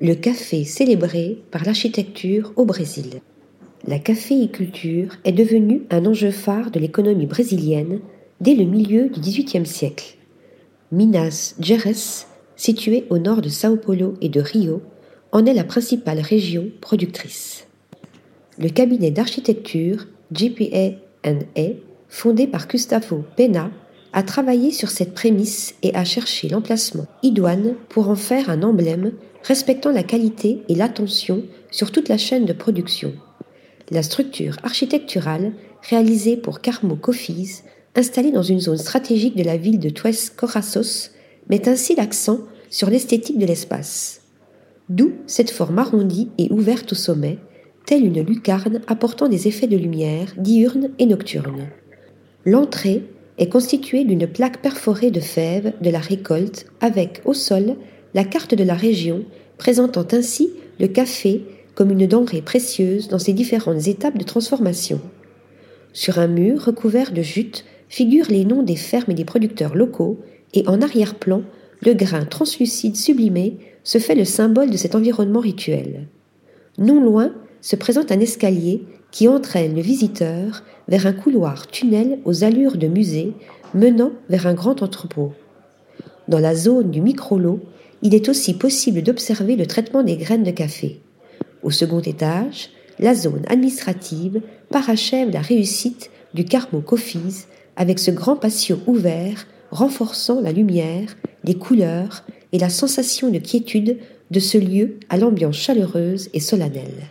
Le café célébré par l'architecture au Brésil. La caféiculture est devenue un enjeu phare de l'économie brésilienne dès le milieu du XVIIIe siècle. Minas Gerais, située au nord de Sao Paulo et de Rio, en est la principale région productrice. Le cabinet d'architecture GPA&A, fondé par Gustavo Pena, a travaillé sur cette prémisse et a cherché l'emplacement idoine pour en faire un emblème respectant la qualité et l'attention sur toute la chaîne de production. La structure architecturale réalisée pour Carmo Coffees, installée dans une zone stratégique de la ville de Tues Coraços, met ainsi l'accent sur l'esthétique de l'espace. D'où cette forme arrondie et ouverte au sommet, telle une lucarne apportant des effets de lumière diurne et nocturne. L'entrée est constituée d'une plaque perforée de fèves de la récolte avec au sol la carte de la région présentant ainsi le café comme une denrée précieuse dans ses différentes étapes de transformation. Sur un mur recouvert de jute figurent les noms des fermes et des producteurs locaux et en arrière-plan, le grain translucide sublimé se fait le symbole de cet environnement rituel. Non loin se présente un escalier qui entraîne le visiteur vers un couloir tunnel aux allures de musée menant vers un grand entrepôt. Dans la zone du micro-lot, il est aussi possible d'observer le traitement des graines de café. Au second étage, la zone administrative parachève la réussite du Carmo Coffees avec ce grand patio ouvert renforçant la lumière, les couleurs et la sensation de quiétude de ce lieu à l'ambiance chaleureuse et solennelle.